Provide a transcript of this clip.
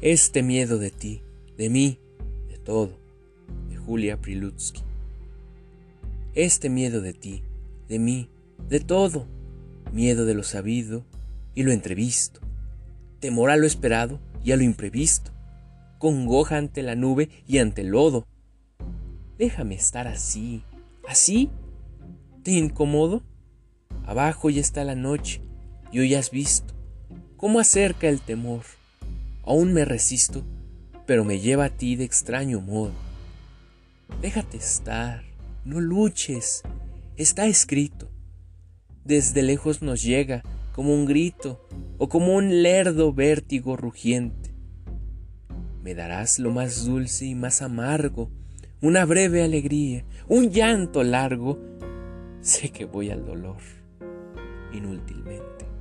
Este miedo de ti, de mí, de todo, de Julia Prilutsky. Este miedo de ti, de mí, de todo, miedo de lo sabido y lo entrevisto, temor a lo esperado y a lo imprevisto, congoja ante la nube y ante el lodo. Déjame estar así, así. ¿Te incomodo? Abajo ya está la noche y hoy has visto cómo acerca el temor. Aún me resisto, pero me lleva a ti de extraño modo. Déjate estar, no luches, está escrito. Desde lejos nos llega como un grito o como un lerdo vértigo rugiente. Me darás lo más dulce y más amargo, una breve alegría, un llanto largo. Sé que voy al dolor, inútilmente.